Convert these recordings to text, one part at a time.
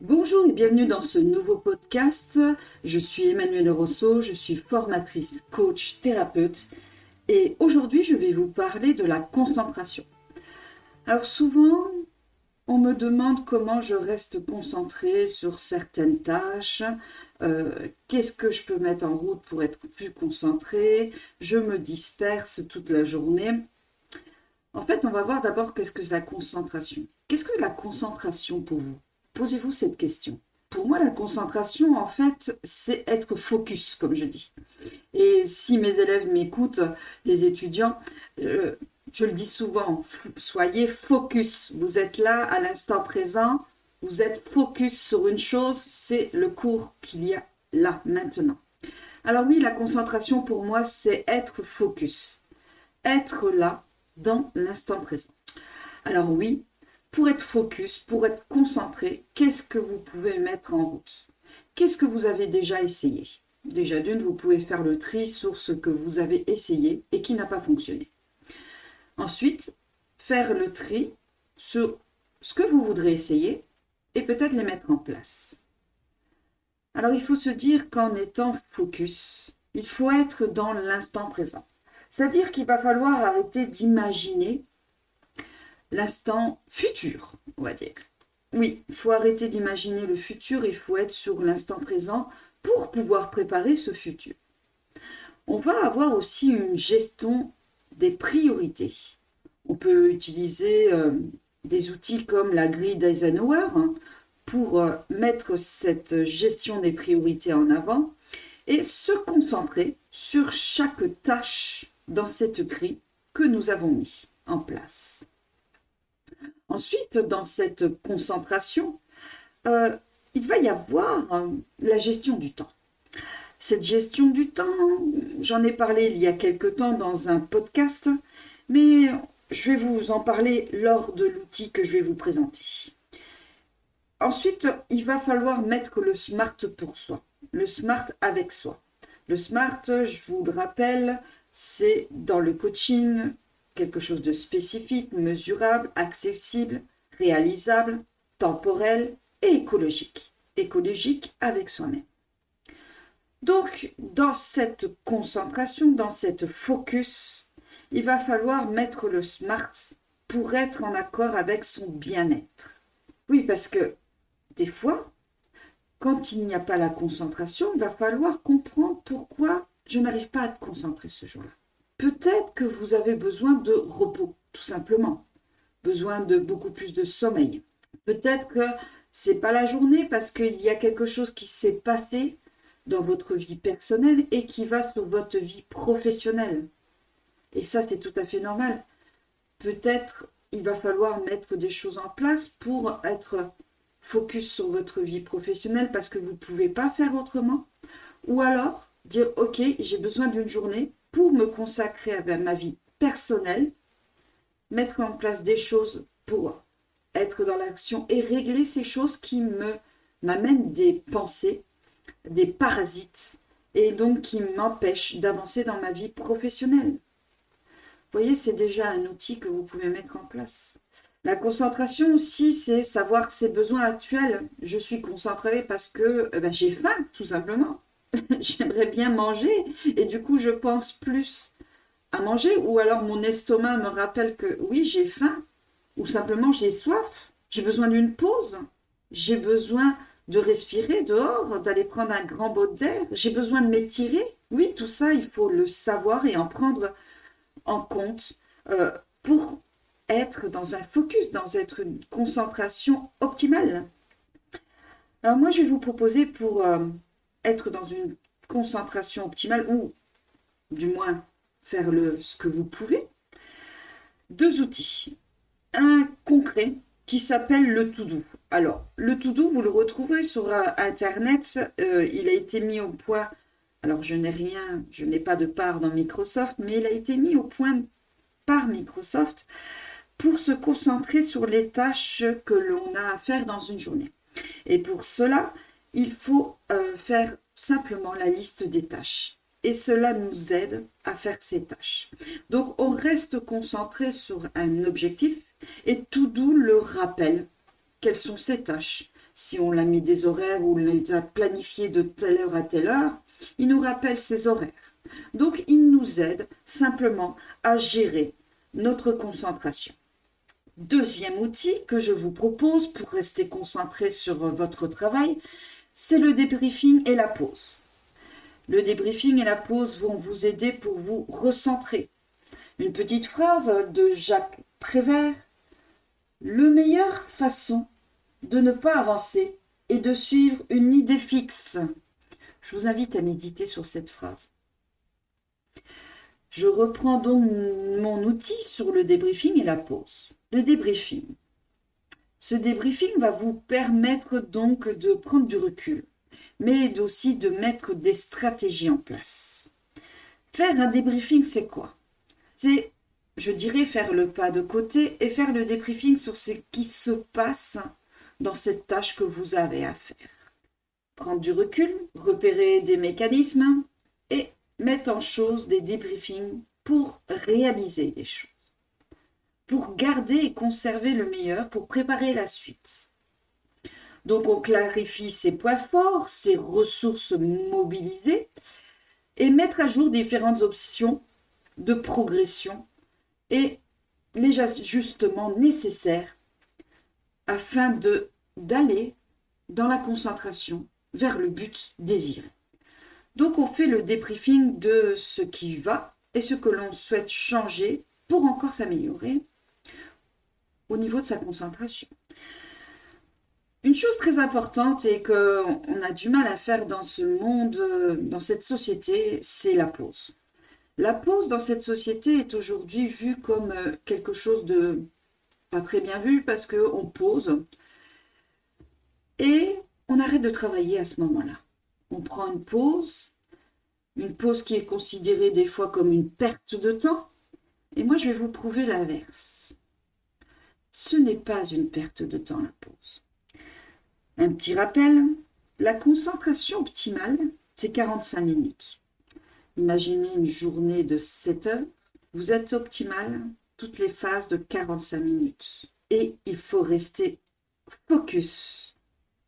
Bonjour et bienvenue dans ce nouveau podcast. Je suis Emmanuelle Rousseau, je suis formatrice, coach, thérapeute et aujourd'hui je vais vous parler de la concentration. Alors souvent, on me demande comment je reste concentrée sur certaines tâches, euh, qu'est-ce que je peux mettre en route pour être plus concentrée, je me disperse toute la journée. En fait, on va voir d'abord qu'est-ce que la concentration. Qu'est-ce que la concentration pour vous? Posez-vous cette question. Pour moi, la concentration, en fait, c'est être focus, comme je dis. Et si mes élèves m'écoutent, les étudiants, euh, je le dis souvent, soyez focus. Vous êtes là à l'instant présent, vous êtes focus sur une chose, c'est le cours qu'il y a là, maintenant. Alors oui, la concentration pour moi, c'est être focus. Être là dans l'instant présent. Alors oui, pour être focus, pour être concentré, qu'est-ce que vous pouvez mettre en route? Qu'est-ce que vous avez déjà essayé? Déjà d'une, vous pouvez faire le tri sur ce que vous avez essayé et qui n'a pas fonctionné. Ensuite, faire le tri sur ce que vous voudrez essayer et peut-être les mettre en place. Alors il faut se dire qu'en étant focus, il faut être dans l'instant présent. C'est-à-dire qu'il va falloir arrêter d'imaginer l'instant futur, on va dire. Oui, il faut arrêter d'imaginer le futur, il faut être sur l'instant présent pour pouvoir préparer ce futur. On va avoir aussi une gestion des priorités. On peut utiliser euh, des outils comme la grille d'Eisenhower hein, pour euh, mettre cette gestion des priorités en avant et se concentrer sur chaque tâche dans cette grille que nous avons mis en place. Ensuite, dans cette concentration, euh, il va y avoir euh, la gestion du temps. Cette gestion du temps, j'en ai parlé il y a quelque temps dans un podcast, mais je vais vous en parler lors de l'outil que je vais vous présenter. Ensuite, il va falloir mettre le SMART pour soi, le SMART avec soi. Le SMART, je vous le rappelle, c'est dans le coaching quelque chose de spécifique, mesurable, accessible, réalisable, temporel et écologique. Écologique avec soi-même. Donc, dans cette concentration, dans cette focus, il va falloir mettre le smart pour être en accord avec son bien-être. Oui, parce que des fois, quand il n'y a pas la concentration, il va falloir comprendre pourquoi je n'arrive pas à te concentrer ce jour-là. Peut-être que vous avez besoin de repos, tout simplement. Besoin de beaucoup plus de sommeil. Peut-être que c'est pas la journée parce qu'il y a quelque chose qui s'est passé dans votre vie personnelle et qui va sur votre vie professionnelle. Et ça, c'est tout à fait normal. Peut-être il va falloir mettre des choses en place pour être focus sur votre vie professionnelle parce que vous ne pouvez pas faire autrement. Ou alors dire, OK, j'ai besoin d'une journée pour me consacrer à ma vie personnelle, mettre en place des choses pour être dans l'action et régler ces choses qui me m'amènent des pensées, des parasites et donc qui m'empêchent d'avancer dans ma vie professionnelle. Vous voyez, c'est déjà un outil que vous pouvez mettre en place. La concentration aussi, c'est savoir ses besoins actuels. Je suis concentrée parce que eh ben, j'ai faim, tout simplement. j'aimerais bien manger. Et du coup je pense plus à manger. Ou alors mon estomac me rappelle que oui j'ai faim. Ou simplement j'ai soif, j'ai besoin d'une pause, j'ai besoin de respirer dehors, d'aller prendre un grand bot d'air, j'ai besoin de m'étirer. Oui, tout ça, il faut le savoir et en prendre en compte euh, pour être dans un focus, dans être une concentration optimale. Alors moi, je vais vous proposer pour euh, être dans une concentration optimale ou du moins faire le, ce que vous pouvez, deux outils. Un concret qui s'appelle le to-do. Alors, le to-do, vous le retrouverez sur euh, Internet. Euh, il a été mis au point, alors je n'ai rien, je n'ai pas de part dans Microsoft, mais il a été mis au point par Microsoft pour se concentrer sur les tâches que l'on a à faire dans une journée. Et pour cela, il faut euh, faire simplement la liste des tâches. Et cela nous aide à faire ces tâches. Donc on reste concentré sur un objectif et tout doux le rappelle quelles sont ces tâches. si on l'a mis des horaires ou les a planifiés de telle heure à telle heure, il nous rappelle ces horaires. Donc, il nous aide simplement à gérer notre concentration. Deuxième outil que je vous propose pour rester concentré sur votre travail, c'est le débriefing et la pause. Le débriefing et la pause vont vous aider pour vous recentrer. Une petite phrase de Jacques Prévert. Le meilleure façon de ne pas avancer est de suivre une idée fixe. Je vous invite à méditer sur cette phrase. Je reprends donc mon outil sur le débriefing et la pause. Le débriefing. Ce débriefing va vous permettre donc de prendre du recul, mais aussi de mettre des stratégies en place. Faire un débriefing, c'est quoi? C'est, je dirais, faire le pas de côté et faire le débriefing sur ce qui se passe dans cette tâche que vous avez à faire. Prendre du recul, repérer des mécanismes et mettre en chose des débriefings pour réaliser des choses. Pour garder et conserver le meilleur, pour préparer la suite. Donc on clarifie ses points forts, ses ressources mobilisées et mettre à jour différentes options de progression et les ajustements nécessaires afin de d'aller dans la concentration vers le but désiré. Donc on fait le débriefing de ce qui va et ce que l'on souhaite changer pour encore s'améliorer au niveau de sa concentration. Une chose très importante et qu'on a du mal à faire dans ce monde, dans cette société, c'est la pause. La pause dans cette société est aujourd'hui vue comme quelque chose de pas très bien vu parce qu'on pose et on arrête de travailler à ce moment-là. On prend une pause, une pause qui est considérée des fois comme une perte de temps. Et moi, je vais vous prouver l'inverse. Ce n'est pas une perte de temps, la pause. Un petit rappel, la concentration optimale, c'est 45 minutes. Imaginez une journée de 7 heures. Vous êtes optimal toutes les phases de 45 minutes. Et il faut rester focus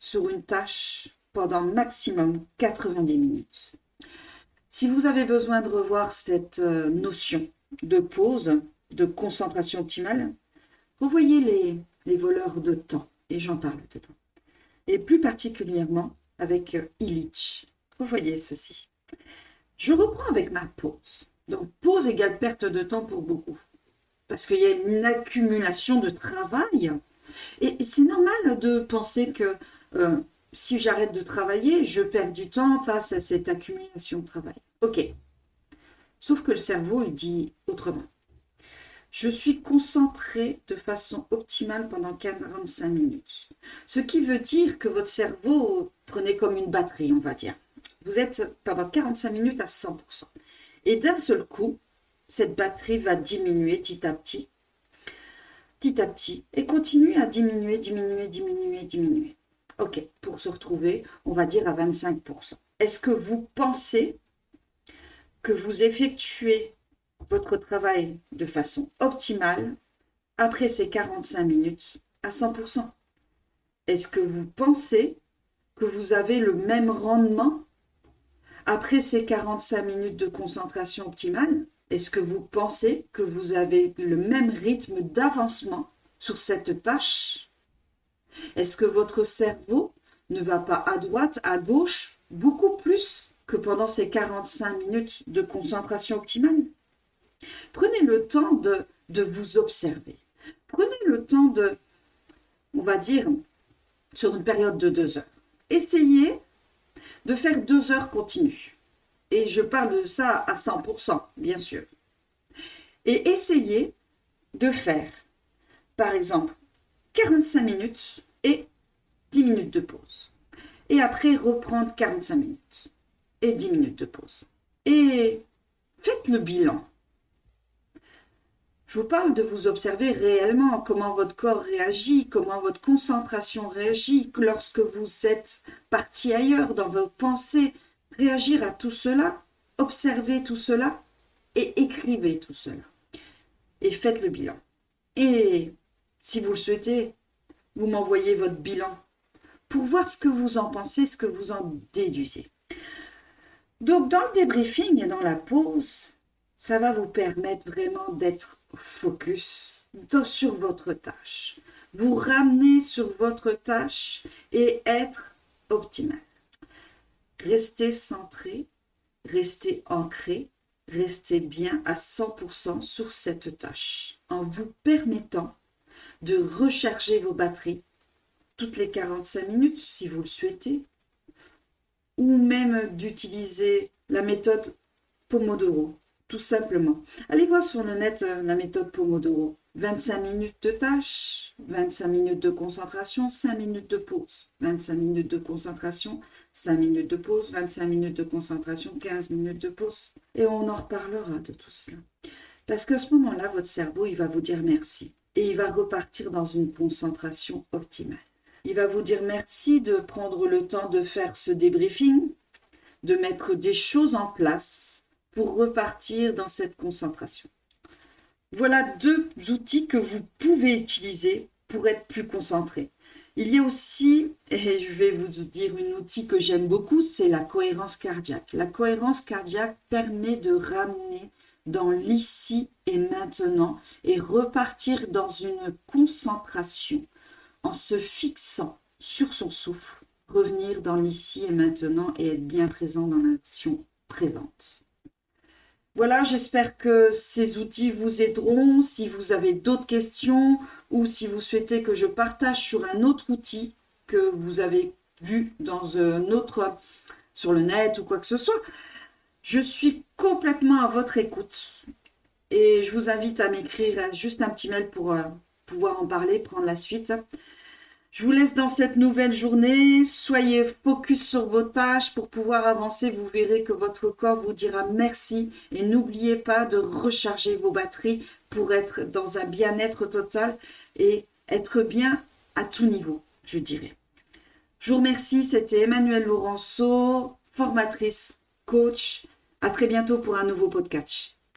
sur une tâche pendant maximum 90 minutes. Si vous avez besoin de revoir cette euh, notion de pause, de concentration optimale, revoyez les, les voleurs de temps, et j'en parle dedans. Et plus particulièrement avec euh, Illich. Revoyez ceci. Je reprends avec ma pause. Donc pause égale perte de temps pour beaucoup parce qu'il y a une accumulation de travail. Et c'est normal de penser que euh, si j'arrête de travailler, je perds du temps face à cette accumulation de travail. Ok. Sauf que le cerveau, il dit autrement. Je suis concentré de façon optimale pendant 45 minutes. Ce qui veut dire que votre cerveau, prenez comme une batterie, on va dire. Vous êtes pendant 45 minutes à 100%. Et d'un seul coup, cette batterie va diminuer petit à petit, petit à petit, et continue à diminuer, diminuer, diminuer, diminuer. Ok, pour se retrouver, on va dire à 25%. Est-ce que vous pensez que vous effectuez votre travail de façon optimale après ces 45 minutes à 100% Est-ce que vous pensez que vous avez le même rendement après ces 45 minutes de concentration optimale? Est-ce que vous pensez que vous avez le même rythme d'avancement sur cette tâche? Est-ce que votre cerveau ne va pas à droite, à gauche, beaucoup plus que pendant ces 45 minutes de concentration optimale? Prenez le temps de, de vous observer. Prenez le temps de, on va dire, sur une période de deux heures. Essayez de faire deux heures continues. Et je parle de ça à 100%, bien sûr. Et essayez de faire, par exemple, 45 minutes et 10 minutes de pause. Et après, reprendre 45 minutes et 10 minutes de pause. Et faites le bilan. Je vous parle de vous observer réellement comment votre corps réagit, comment votre concentration réagit lorsque vous êtes parti ailleurs dans vos pensées, réagir à tout cela, observez tout cela et écrivez tout cela. Et faites le bilan. Et si vous le souhaitez, vous m'envoyez votre bilan pour voir ce que vous en pensez, ce que vous en déduisez. Donc dans le débriefing et dans la pause, ça va vous permettre vraiment d'être focus sur votre tâche. Vous ramener sur votre tâche et être optimal. Restez centré, restez ancré, restez bien à 100% sur cette tâche en vous permettant de recharger vos batteries toutes les 45 minutes si vous le souhaitez, ou même d'utiliser la méthode Pomodoro, tout simplement. Allez voir sur le net euh, la méthode Pomodoro. 25 minutes de tâche, 25 minutes de concentration, 5 minutes de pause. 25 minutes de concentration, 5 minutes de pause, 25 minutes de concentration, 15 minutes de pause. Et on en reparlera de tout cela. Parce qu'à ce moment-là, votre cerveau, il va vous dire merci. Et il va repartir dans une concentration optimale. Il va vous dire merci de prendre le temps de faire ce débriefing, de mettre des choses en place pour repartir dans cette concentration. Voilà deux outils que vous pouvez utiliser pour être plus concentré. Il y a aussi, et je vais vous dire un outil que j'aime beaucoup, c'est la cohérence cardiaque. La cohérence cardiaque permet de ramener dans l'ici et maintenant et repartir dans une concentration en se fixant sur son souffle, revenir dans l'ici et maintenant et être bien présent dans l'action présente. Voilà, j'espère que ces outils vous aideront. Si vous avez d'autres questions ou si vous souhaitez que je partage sur un autre outil que vous avez vu dans un autre sur le net ou quoi que ce soit, je suis complètement à votre écoute. Et je vous invite à m'écrire juste un petit mail pour euh, pouvoir en parler, prendre la suite. Je vous laisse dans cette nouvelle journée. Soyez focus sur vos tâches pour pouvoir avancer. Vous verrez que votre corps vous dira merci. Et n'oubliez pas de recharger vos batteries pour être dans un bien-être total et être bien à tout niveau, je dirais. Je vous remercie. C'était Emmanuel Laurenceau, formatrice, coach. À très bientôt pour un nouveau podcast.